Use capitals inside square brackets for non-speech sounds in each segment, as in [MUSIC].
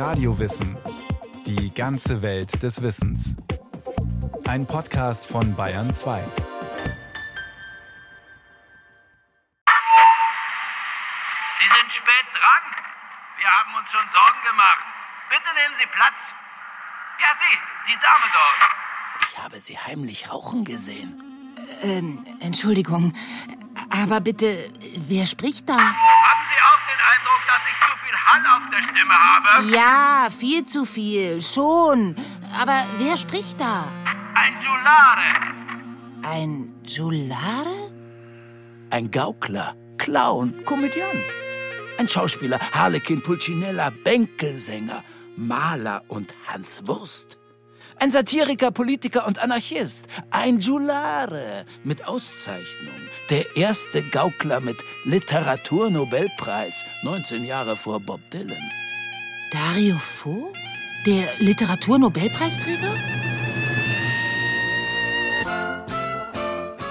Radiowissen. Die ganze Welt des Wissens. Ein Podcast von Bayern 2. Sie sind spät dran. Wir haben uns schon Sorgen gemacht. Bitte nehmen Sie Platz. Ja, Sie, die Dame dort. Ich habe Sie heimlich rauchen gesehen. Ähm, Entschuldigung, aber bitte, wer spricht da? Hall auf der Stimme habe? Ja, viel zu viel, schon. Aber wer spricht da? Ein Giulare. Ein Giulare? Ein Gaukler, Clown, Komödiant. Ein Schauspieler, Harlekin, Pulcinella, Bänkelsänger, Maler und Hans Wurst. Ein Satiriker, Politiker und Anarchist. Ein Giulare mit Auszeichnung. Der erste Gaukler mit Literaturnobelpreis, 19 Jahre vor Bob Dylan. Dario Fo? Der Literaturnobelpreisträger?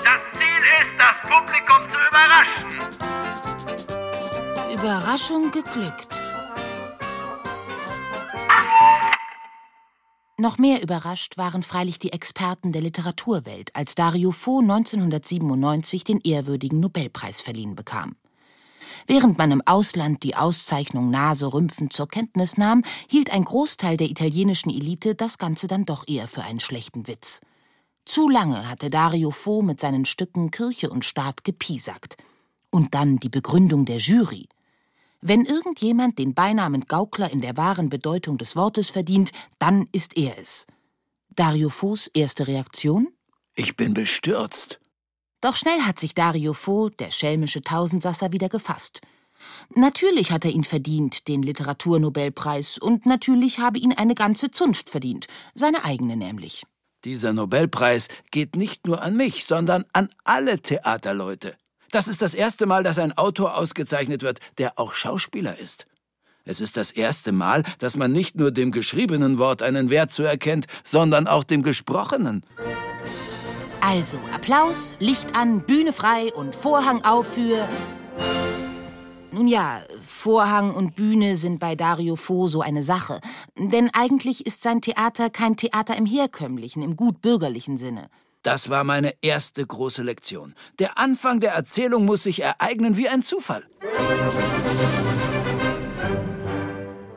Das Ziel ist, das Publikum zu überraschen. Überraschung geglückt. Noch mehr überrascht waren freilich die Experten der Literaturwelt, als Dario Fo 1997 den ehrwürdigen Nobelpreis verliehen bekam. Während man im Ausland die Auszeichnung naserümpfend zur Kenntnis nahm, hielt ein Großteil der italienischen Elite das Ganze dann doch eher für einen schlechten Witz. Zu lange hatte Dario Fo mit seinen Stücken Kirche und Staat gepiesackt. Und dann die Begründung der Jury. Wenn irgendjemand den Beinamen Gaukler in der wahren Bedeutung des Wortes verdient, dann ist er es. Dario Fos erste Reaktion? Ich bin bestürzt. Doch schnell hat sich Dario Fo, der schelmische Tausendsasser, wieder gefasst. Natürlich hat er ihn verdient, den Literaturnobelpreis, und natürlich habe ihn eine ganze Zunft verdient, seine eigene nämlich. Dieser Nobelpreis geht nicht nur an mich, sondern an alle Theaterleute. Das ist das erste Mal, dass ein Autor ausgezeichnet wird, der auch Schauspieler ist. Es ist das erste Mal, dass man nicht nur dem geschriebenen Wort einen Wert zuerkennt, sondern auch dem gesprochenen. Also Applaus, Licht an, Bühne frei und Vorhang auf für. Nun ja, Vorhang und Bühne sind bei Dario Fo so eine Sache. Denn eigentlich ist sein Theater kein Theater im herkömmlichen, im gutbürgerlichen Sinne. Das war meine erste große Lektion. Der Anfang der Erzählung muss sich ereignen wie ein Zufall.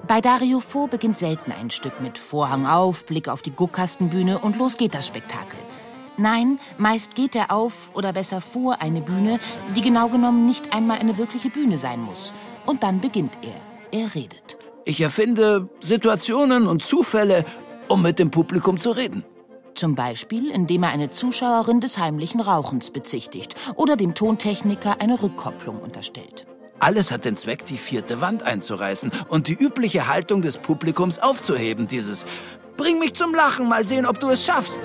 Bei Dario Fo beginnt selten ein Stück mit Vorhang auf, Blick auf die Guckkastenbühne und los geht das Spektakel. Nein, meist geht er auf oder besser vor eine Bühne, die genau genommen nicht einmal eine wirkliche Bühne sein muss. Und dann beginnt er. Er redet. Ich erfinde Situationen und Zufälle, um mit dem Publikum zu reden. Zum Beispiel, indem er eine Zuschauerin des heimlichen Rauchens bezichtigt oder dem Tontechniker eine Rückkopplung unterstellt. Alles hat den Zweck, die vierte Wand einzureißen und die übliche Haltung des Publikums aufzuheben. Dieses Bring mich zum Lachen, mal sehen, ob du es schaffst.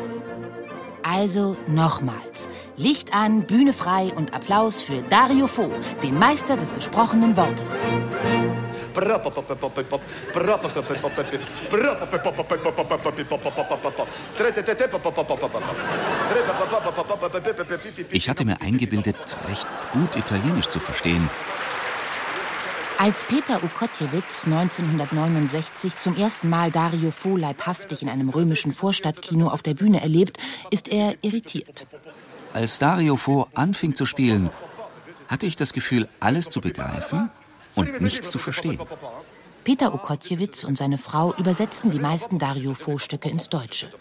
Also nochmals. Licht an, Bühne frei und Applaus für Dario Fo, den Meister des gesprochenen Wortes. Ich hatte mir eingebildet, recht gut Italienisch zu verstehen. Als Peter Ukotjewitz 1969 zum ersten Mal Dario Fo leibhaftig in einem römischen Vorstadtkino auf der Bühne erlebt, ist er irritiert. Als Dario Fo anfing zu spielen, hatte ich das Gefühl, alles zu begreifen und nichts zu verstehen. Peter Okotjewitz und seine Frau übersetzten die meisten Dario Fo-Stücke ins Deutsche.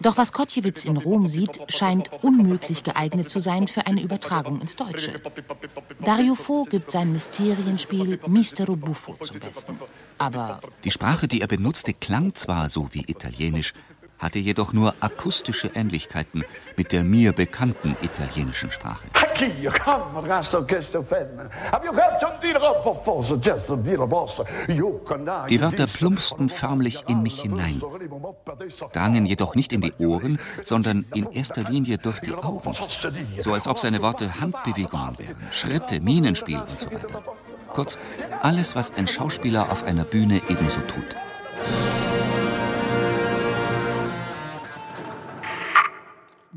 Doch was Kotjewitz in Rom sieht, scheint unmöglich geeignet zu sein für eine Übertragung ins Deutsche. Dario Fo gibt sein Mysterienspiel Mistero Buffo zum Besten. Aber die Sprache, die er benutzte, klang zwar so wie Italienisch, hatte jedoch nur akustische Ähnlichkeiten mit der mir bekannten italienischen Sprache. Die Wörter plumpsten förmlich in mich hinein, drangen jedoch nicht in die Ohren, sondern in erster Linie durch die Augen, so als ob seine Worte Handbewegungen wären, Schritte, Minenspiel und so weiter. Kurz, alles, was ein Schauspieler auf einer Bühne ebenso tut.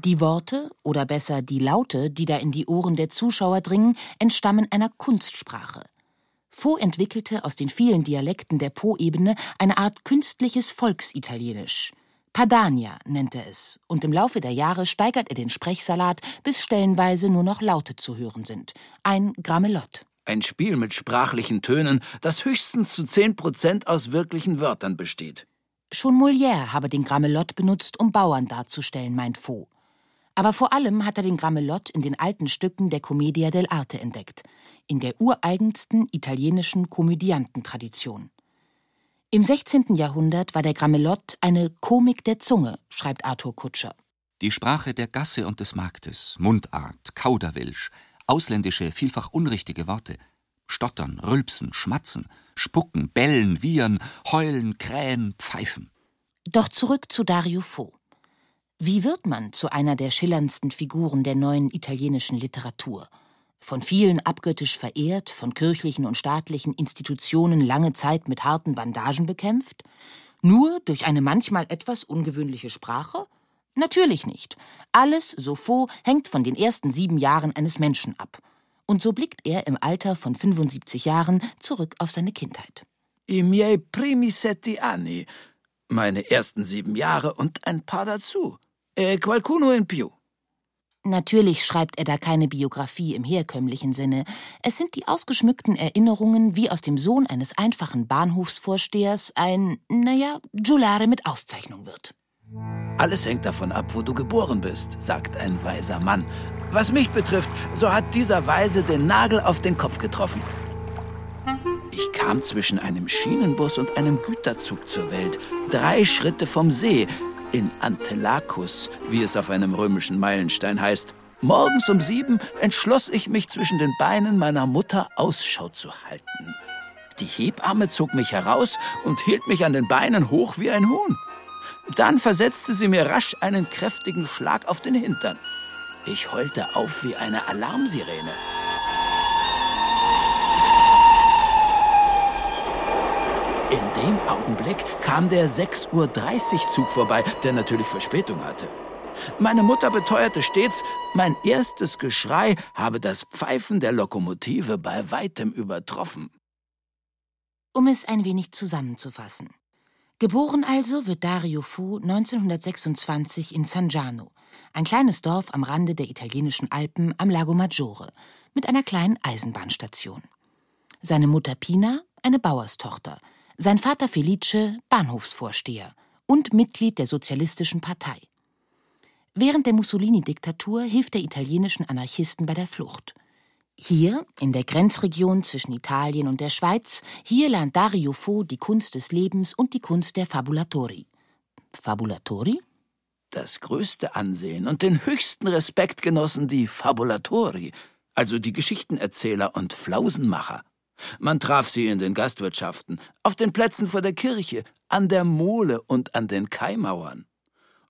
Die Worte, oder besser die Laute, die da in die Ohren der Zuschauer dringen, entstammen einer Kunstsprache. Faux entwickelte aus den vielen Dialekten der Po-Ebene eine Art künstliches Volksitalienisch. Padania nennt er es, und im Laufe der Jahre steigert er den Sprechsalat, bis stellenweise nur noch Laute zu hören sind. Ein Grammelott. Ein Spiel mit sprachlichen Tönen, das höchstens zu zehn Prozent aus wirklichen Wörtern besteht. Schon Molière habe den Grammelott benutzt, um Bauern darzustellen, meint Faux. Aber vor allem hat er den Grammelott in den alten Stücken der Commedia dell'arte entdeckt, in der ureigensten italienischen Komödiantentradition. Im 16. Jahrhundert war der Grammelott eine Komik der Zunge, schreibt Arthur Kutscher. Die Sprache der Gasse und des Marktes, Mundart, Kauderwelsch, ausländische, vielfach unrichtige Worte, Stottern, Rülpsen, Schmatzen, Spucken, Bellen, Wiehern, Heulen, Krähen, Pfeifen. Doch zurück zu Dario Fo. Wie wird man zu einer der schillerndsten Figuren der neuen italienischen Literatur? Von vielen abgöttisch verehrt, von kirchlichen und staatlichen Institutionen lange Zeit mit harten Bandagen bekämpft? Nur durch eine manchmal etwas ungewöhnliche Sprache? Natürlich nicht. Alles, so Faux, hängt von den ersten sieben Jahren eines Menschen ab. Und so blickt er im Alter von 75 Jahren zurück auf seine Kindheit. I miei primi sette anni. Meine ersten sieben Jahre und ein paar dazu. Eh, qualcuno in più. Natürlich schreibt er da keine Biografie im herkömmlichen Sinne. Es sind die ausgeschmückten Erinnerungen, wie aus dem Sohn eines einfachen Bahnhofsvorstehers ein, naja, Giulare mit Auszeichnung wird. Alles hängt davon ab, wo du geboren bist, sagt ein weiser Mann. Was mich betrifft, so hat dieser Weise den Nagel auf den Kopf getroffen. Ich kam zwischen einem Schienenbus und einem Güterzug zur Welt, drei Schritte vom See, in Antelacus, wie es auf einem römischen Meilenstein heißt. Morgens um sieben entschloss ich mich zwischen den Beinen meiner Mutter Ausschau zu halten. Die Hebamme zog mich heraus und hielt mich an den Beinen hoch wie ein Huhn. Dann versetzte sie mir rasch einen kräftigen Schlag auf den Hintern. Ich heulte auf wie eine Alarmsirene. In dem Augenblick kam der 6.30 Uhr Zug vorbei, der natürlich Verspätung hatte. Meine Mutter beteuerte stets, mein erstes Geschrei habe das Pfeifen der Lokomotive bei weitem übertroffen. Um es ein wenig zusammenzufassen. Geboren also wird Dario Fu 1926 in San Giano, ein kleines Dorf am Rande der italienischen Alpen am Lago Maggiore, mit einer kleinen Eisenbahnstation. Seine Mutter Pina, eine Bauerstochter, sein Vater Felice, Bahnhofsvorsteher und Mitglied der Sozialistischen Partei. Während der Mussolini-Diktatur hilft der italienischen Anarchisten bei der Flucht. Hier, in der Grenzregion zwischen Italien und der Schweiz, hier lernt Dario Fo die Kunst des Lebens und die Kunst der Fabulatori. Fabulatori? Das größte Ansehen und den höchsten Respekt genossen die Fabulatori, also die Geschichtenerzähler und Flausenmacher. Man traf sie in den Gastwirtschaften, auf den Plätzen vor der Kirche, an der Mole und an den Kaimauern.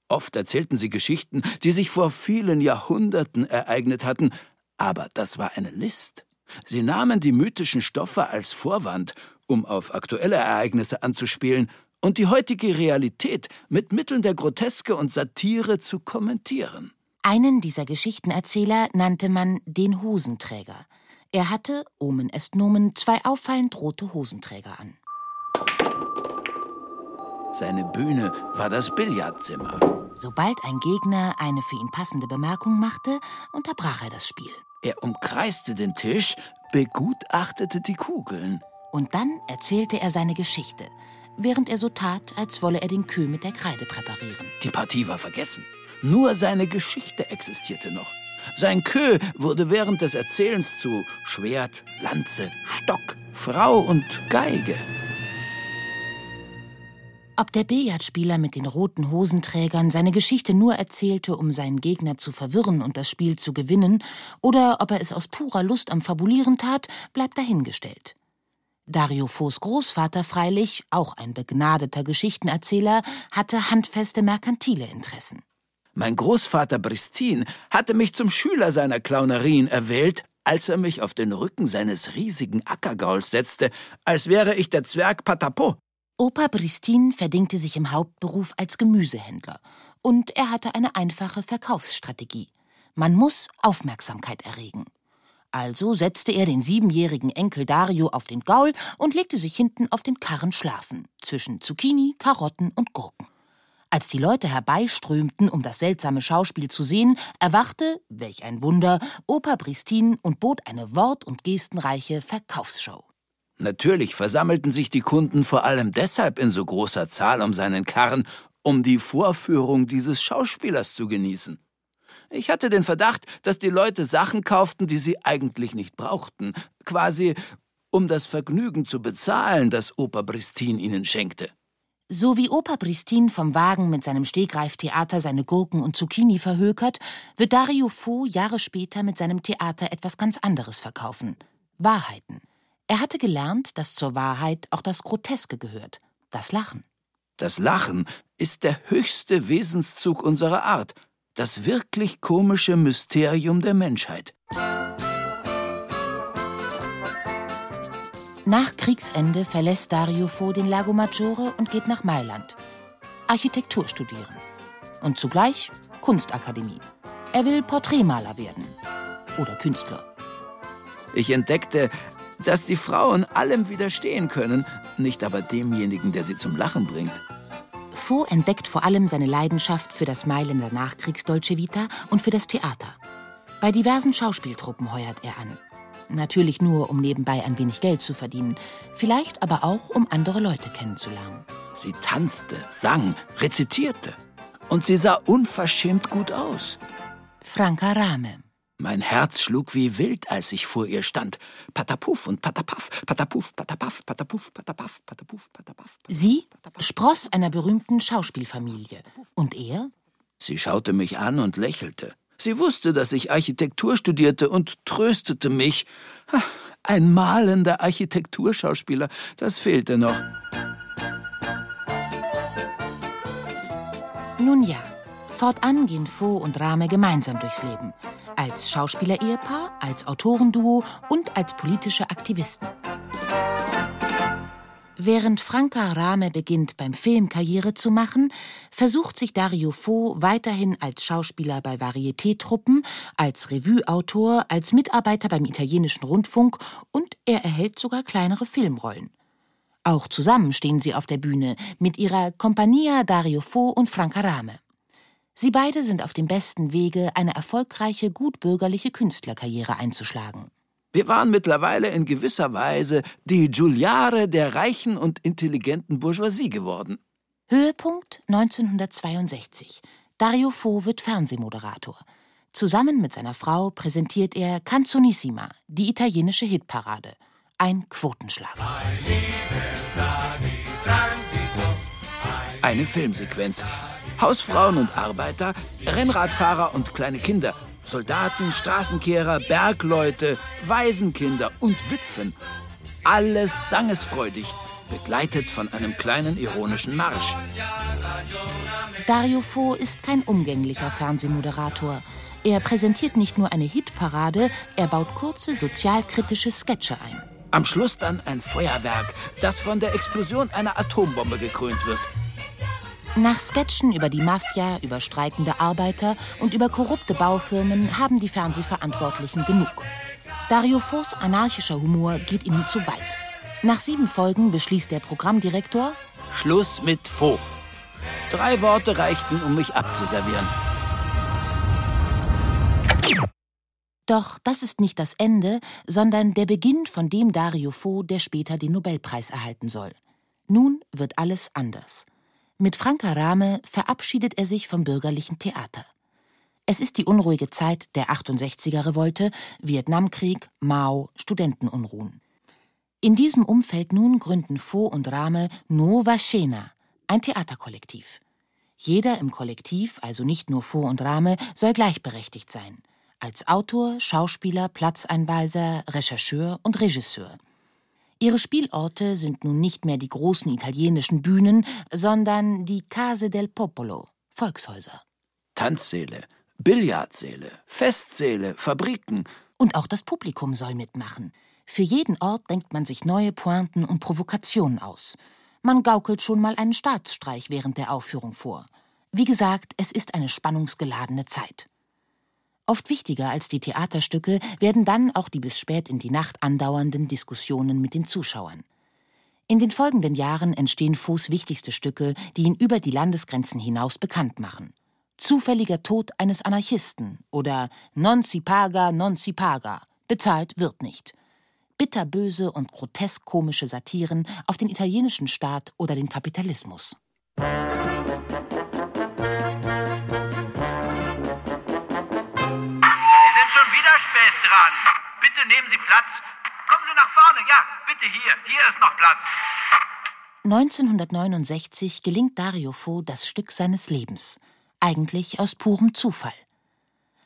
Oft erzählten sie Geschichten, die sich vor vielen Jahrhunderten ereignet hatten, aber das war eine List. Sie nahmen die mythischen Stoffe als Vorwand, um auf aktuelle Ereignisse anzuspielen und die heutige Realität mit Mitteln der Groteske und Satire zu kommentieren. Einen dieser Geschichtenerzähler nannte man den Hosenträger. Er hatte, Omen est Nomen, zwei auffallend rote Hosenträger an. Seine Bühne war das Billardzimmer. Sobald ein Gegner eine für ihn passende Bemerkung machte, unterbrach er das Spiel. Er umkreiste den Tisch, begutachtete die Kugeln. Und dann erzählte er seine Geschichte, während er so tat, als wolle er den Kühl mit der Kreide präparieren. Die Partie war vergessen. Nur seine Geschichte existierte noch. Sein Kö wurde während des Erzählens zu Schwert, Lanze, Stock, Frau und Geige. Ob der Billardspieler mit den roten Hosenträgern seine Geschichte nur erzählte, um seinen Gegner zu verwirren und das Spiel zu gewinnen, oder ob er es aus purer Lust am Fabulieren tat, bleibt dahingestellt. Dario Fos Großvater freilich, auch ein begnadeter Geschichtenerzähler, hatte handfeste merkantile Interessen. Mein Großvater Bristin hatte mich zum Schüler seiner Clownerien erwählt, als er mich auf den Rücken seines riesigen Ackergauls setzte, als wäre ich der Zwerg Patapo. Opa Bristin verdingte sich im Hauptberuf als Gemüsehändler und er hatte eine einfache Verkaufsstrategie. Man muss Aufmerksamkeit erregen. Also setzte er den siebenjährigen Enkel Dario auf den Gaul und legte sich hinten auf den Karren schlafen, zwischen Zucchini, Karotten und Gurken. Als die Leute herbeiströmten, um das seltsame Schauspiel zu sehen, erwachte, welch ein Wunder, Opa Bristin und bot eine wort- und gestenreiche Verkaufsshow. Natürlich versammelten sich die Kunden vor allem deshalb in so großer Zahl um seinen Karren, um die Vorführung dieses Schauspielers zu genießen. Ich hatte den Verdacht, dass die Leute Sachen kauften, die sie eigentlich nicht brauchten, quasi um das Vergnügen zu bezahlen, das Opa Bristin ihnen schenkte. So wie Opa Pristin vom Wagen mit seinem Stegreiftheater seine Gurken und Zucchini verhökert, wird Dario Fo Jahre später mit seinem Theater etwas ganz anderes verkaufen. Wahrheiten. Er hatte gelernt, dass zur Wahrheit auch das Groteske gehört, das Lachen. Das Lachen ist der höchste Wesenszug unserer Art, das wirklich komische Mysterium der Menschheit. Nach Kriegsende verlässt Dario Fo den Lago Maggiore und geht nach Mailand. Architektur studieren. Und zugleich Kunstakademie. Er will Porträtmaler werden. Oder Künstler. Ich entdeckte, dass die Frauen allem widerstehen können, nicht aber demjenigen, der sie zum Lachen bringt. Fo entdeckt vor allem seine Leidenschaft für das Mailänder Nachkriegsdolce Vita und für das Theater. Bei diversen Schauspieltruppen heuert er an. Natürlich nur, um nebenbei ein wenig Geld zu verdienen. Vielleicht aber auch, um andere Leute kennenzulernen. Sie tanzte, sang, rezitierte. Und sie sah unverschämt gut aus. Franka Rame. Mein Herz schlug wie wild, als ich vor ihr stand. Patapuff und Patapaff, Patapuff, Patapaff, Patapuff, Patapaff, Patapuff, Patapaff. Sie, Spross einer berühmten Schauspielfamilie. Und er? Sie schaute mich an und lächelte. Sie wusste, dass ich Architektur studierte und tröstete mich. Ein malender Architekturschauspieler, das fehlte noch. Nun ja, fortan gehen Fo und Rame gemeinsam durchs Leben. Als Schauspielerehepaar, als Autorenduo und als politische Aktivisten. Während Franka Rame beginnt, beim Film Karriere zu machen, versucht sich Dario Fo weiterhin als Schauspieler bei Varieté-Truppen, als Revueautor, als Mitarbeiter beim italienischen Rundfunk und er erhält sogar kleinere Filmrollen. Auch zusammen stehen sie auf der Bühne mit ihrer Compagnia Dario Fo und Franca Rame. Sie beide sind auf dem besten Wege, eine erfolgreiche, gutbürgerliche Künstlerkarriere einzuschlagen. Wir waren mittlerweile in gewisser Weise die Giuliare der reichen und intelligenten Bourgeoisie geworden. Höhepunkt 1962. Dario Fo wird Fernsehmoderator. Zusammen mit seiner Frau präsentiert er Canzonissima, die italienische Hitparade. Ein Quotenschlager. Eine Filmsequenz. Hausfrauen und Arbeiter, Rennradfahrer und kleine Kinder Soldaten, Straßenkehrer, Bergleute, Waisenkinder und Witwen. Alles sangesfreudig, begleitet von einem kleinen ironischen Marsch. Dario Fo ist kein umgänglicher Fernsehmoderator. Er präsentiert nicht nur eine Hitparade, er baut kurze sozialkritische Sketche ein. Am Schluss dann ein Feuerwerk, das von der Explosion einer Atombombe gekrönt wird. Nach Sketchen über die Mafia, über streikende Arbeiter und über korrupte Baufirmen haben die Fernsehverantwortlichen genug. Dario Fos anarchischer Humor geht ihnen zu weit. Nach sieben Folgen beschließt der Programmdirektor Schluss mit Faux. Drei Worte reichten, um mich abzuservieren. Doch das ist nicht das Ende, sondern der Beginn von dem Dario Fo, der später den Nobelpreis erhalten soll. Nun wird alles anders. Mit Franka Rame verabschiedet er sich vom bürgerlichen Theater. Es ist die unruhige Zeit der 68er Revolte, Vietnamkrieg, Mao, Studentenunruhen. In diesem Umfeld nun gründen Fo und Rame Nova Scena, ein Theaterkollektiv. Jeder im Kollektiv, also nicht nur Fo und Rame, soll gleichberechtigt sein. Als Autor, Schauspieler, Platzeinweiser, Rechercheur und Regisseur. Ihre Spielorte sind nun nicht mehr die großen italienischen Bühnen, sondern die Case del Popolo, Volkshäuser. Tanzsäle, Billardsäle, Festsäle, Fabriken. Und auch das Publikum soll mitmachen. Für jeden Ort denkt man sich neue Pointen und Provokationen aus. Man gaukelt schon mal einen Staatsstreich während der Aufführung vor. Wie gesagt, es ist eine spannungsgeladene Zeit. Oft wichtiger als die Theaterstücke werden dann auch die bis spät in die Nacht andauernden Diskussionen mit den Zuschauern. In den folgenden Jahren entstehen Fos wichtigste Stücke, die ihn über die Landesgrenzen hinaus bekannt machen. Zufälliger Tod eines Anarchisten oder Non si paga, non si paga, bezahlt wird nicht. Bitterböse und grotesk komische Satiren auf den italienischen Staat oder den Kapitalismus. Hier. Hier ist noch Platz. 1969 gelingt Dario Fo das Stück seines Lebens. Eigentlich aus purem Zufall.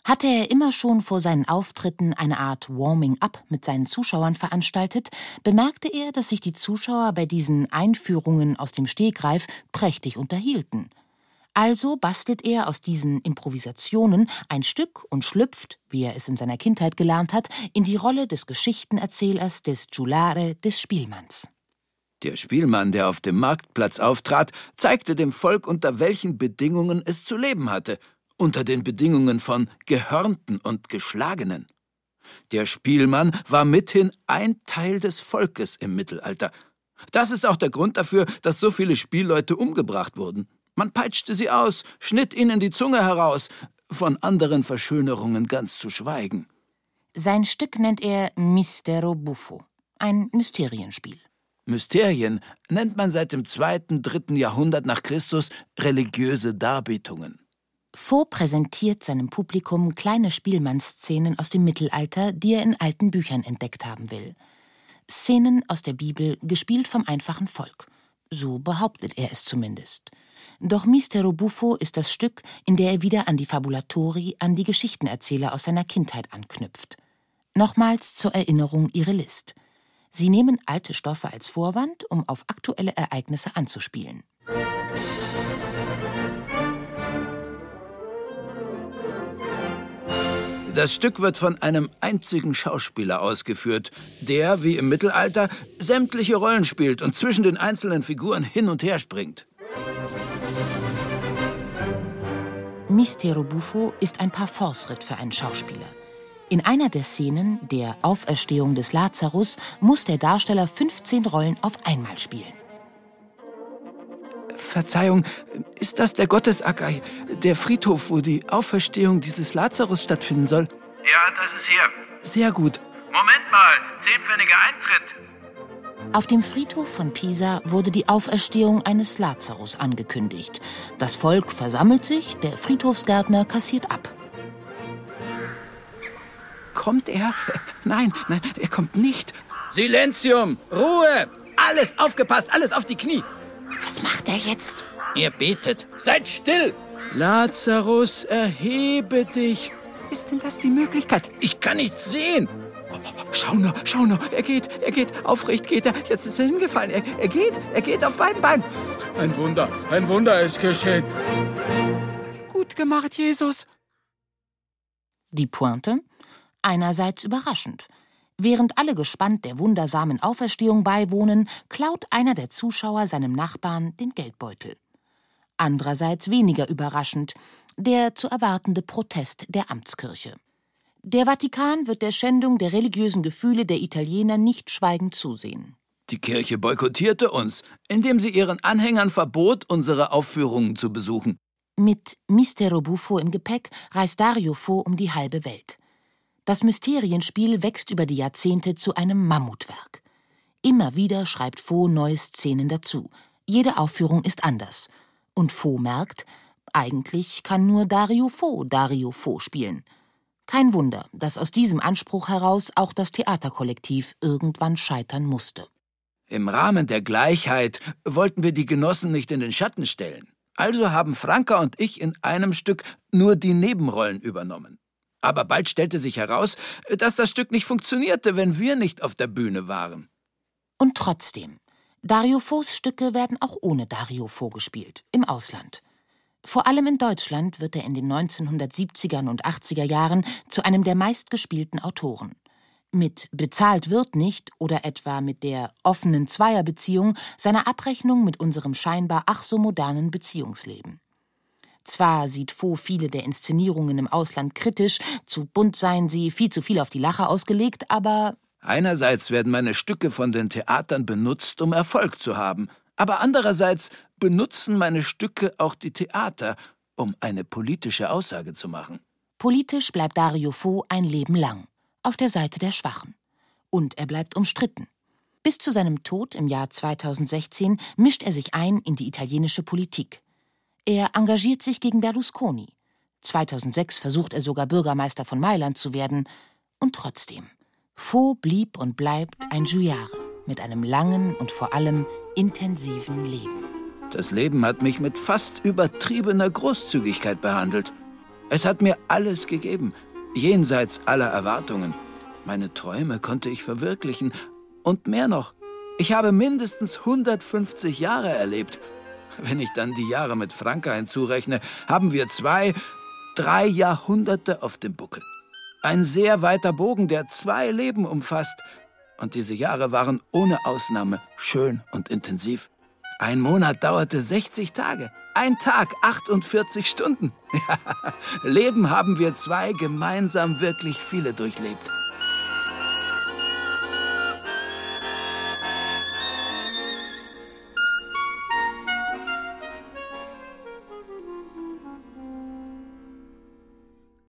Hatte er immer schon vor seinen Auftritten eine Art Warming-up mit seinen Zuschauern veranstaltet, bemerkte er, dass sich die Zuschauer bei diesen Einführungen aus dem Stegreif prächtig unterhielten. Also bastelt er aus diesen Improvisationen ein Stück und schlüpft, wie er es in seiner Kindheit gelernt hat, in die Rolle des Geschichtenerzählers, des Giulare, des Spielmanns. Der Spielmann, der auf dem Marktplatz auftrat, zeigte dem Volk, unter welchen Bedingungen es zu leben hatte, unter den Bedingungen von Gehörnten und Geschlagenen. Der Spielmann war mithin ein Teil des Volkes im Mittelalter. Das ist auch der Grund dafür, dass so viele Spielleute umgebracht wurden. Man peitschte sie aus, schnitt ihnen die Zunge heraus, von anderen Verschönerungen ganz zu schweigen. Sein Stück nennt er Mistero Buffo, ein Mysterienspiel. Mysterien nennt man seit dem zweiten, dritten Jahrhundert nach Christus religiöse Darbietungen. Faux präsentiert seinem Publikum kleine Spielmannsszenen aus dem Mittelalter, die er in alten Büchern entdeckt haben will. Szenen aus der Bibel, gespielt vom einfachen Volk. So behauptet er es zumindest. Doch Mistero Buffo ist das Stück, in der er wieder an die Fabulatori, an die Geschichtenerzähler aus seiner Kindheit anknüpft. Nochmals zur Erinnerung ihre List. Sie nehmen alte Stoffe als Vorwand, um auf aktuelle Ereignisse anzuspielen. Das Stück wird von einem einzigen Schauspieler ausgeführt, der, wie im Mittelalter, sämtliche Rollen spielt und zwischen den einzelnen Figuren hin und her springt. Mistero Buffo ist ein Parforce-Ritt für einen Schauspieler. In einer der Szenen, der Auferstehung des Lazarus, muss der Darsteller 15 Rollen auf einmal spielen. Verzeihung, ist das der Gottesacker, der Friedhof, wo die Auferstehung dieses Lazarus stattfinden soll? Ja, das ist hier. Sehr gut. Moment mal, zehnpfennige Eintritt. Auf dem Friedhof von Pisa wurde die Auferstehung eines Lazarus angekündigt. Das Volk versammelt sich, der Friedhofsgärtner kassiert ab. Kommt er? [LAUGHS] Nein, nein, er kommt nicht. Silenzium! Ruhe! Alles aufgepasst, alles auf die Knie! Was macht er jetzt? Ihr betet. Seid still! Lazarus, erhebe dich! Ist denn das die Möglichkeit? Ich kann nichts sehen! Schau nur, schau nur, er geht, er geht, aufrecht geht er. Jetzt ist er hingefallen. Er, er geht, er geht auf beiden Beinen. Ein Wunder, ein Wunder ist geschehen. Gut gemacht, Jesus. Die Pointe? Einerseits überraschend. Während alle gespannt der wundersamen Auferstehung beiwohnen, klaut einer der Zuschauer seinem Nachbarn den Geldbeutel. Andererseits weniger überraschend, der zu erwartende Protest der Amtskirche. Der Vatikan wird der Schändung der religiösen Gefühle der Italiener nicht schweigend zusehen. Die Kirche boykottierte uns, indem sie ihren Anhängern verbot, unsere Aufführungen zu besuchen. Mit Mistero Buffo im Gepäck reist Dario Fo um die halbe Welt. Das Mysterienspiel wächst über die Jahrzehnte zu einem Mammutwerk. Immer wieder schreibt Fo neue Szenen dazu. Jede Aufführung ist anders. Und Fo merkt, eigentlich kann nur Dario Fo Dario Fo spielen – kein Wunder, dass aus diesem Anspruch heraus auch das Theaterkollektiv irgendwann scheitern musste. Im Rahmen der Gleichheit wollten wir die Genossen nicht in den Schatten stellen. Also haben Franka und ich in einem Stück nur die Nebenrollen übernommen. Aber bald stellte sich heraus, dass das Stück nicht funktionierte, wenn wir nicht auf der Bühne waren. Und trotzdem, Dario Fos Stücke werden auch ohne Dario Fo gespielt, im Ausland. Vor allem in Deutschland wird er in den 1970er und 80er Jahren zu einem der meistgespielten Autoren. Mit Bezahlt wird nicht oder etwa mit der offenen Zweierbeziehung seiner Abrechnung mit unserem scheinbar ach so modernen Beziehungsleben. Zwar sieht Faux viele der Inszenierungen im Ausland kritisch, zu bunt seien sie, viel zu viel auf die Lache ausgelegt, aber Einerseits werden meine Stücke von den Theatern benutzt, um Erfolg zu haben, aber andererseits benutzen meine Stücke auch die Theater, um eine politische Aussage zu machen. Politisch bleibt Dario Fo ein Leben lang, auf der Seite der Schwachen. Und er bleibt umstritten. Bis zu seinem Tod im Jahr 2016 mischt er sich ein in die italienische Politik. Er engagiert sich gegen Berlusconi. 2006 versucht er sogar Bürgermeister von Mailand zu werden. Und trotzdem, Fo blieb und bleibt ein Giuliare mit einem langen und vor allem intensiven Leben. Das Leben hat mich mit fast übertriebener Großzügigkeit behandelt. Es hat mir alles gegeben, jenseits aller Erwartungen. Meine Träume konnte ich verwirklichen. Und mehr noch, ich habe mindestens 150 Jahre erlebt. Wenn ich dann die Jahre mit Franka hinzurechne, haben wir zwei, drei Jahrhunderte auf dem Buckel. Ein sehr weiter Bogen, der zwei Leben umfasst. Und diese Jahre waren ohne Ausnahme schön und intensiv. Ein Monat dauerte 60 Tage. Ein Tag 48 Stunden. [LAUGHS] Leben haben wir zwei gemeinsam wirklich viele durchlebt.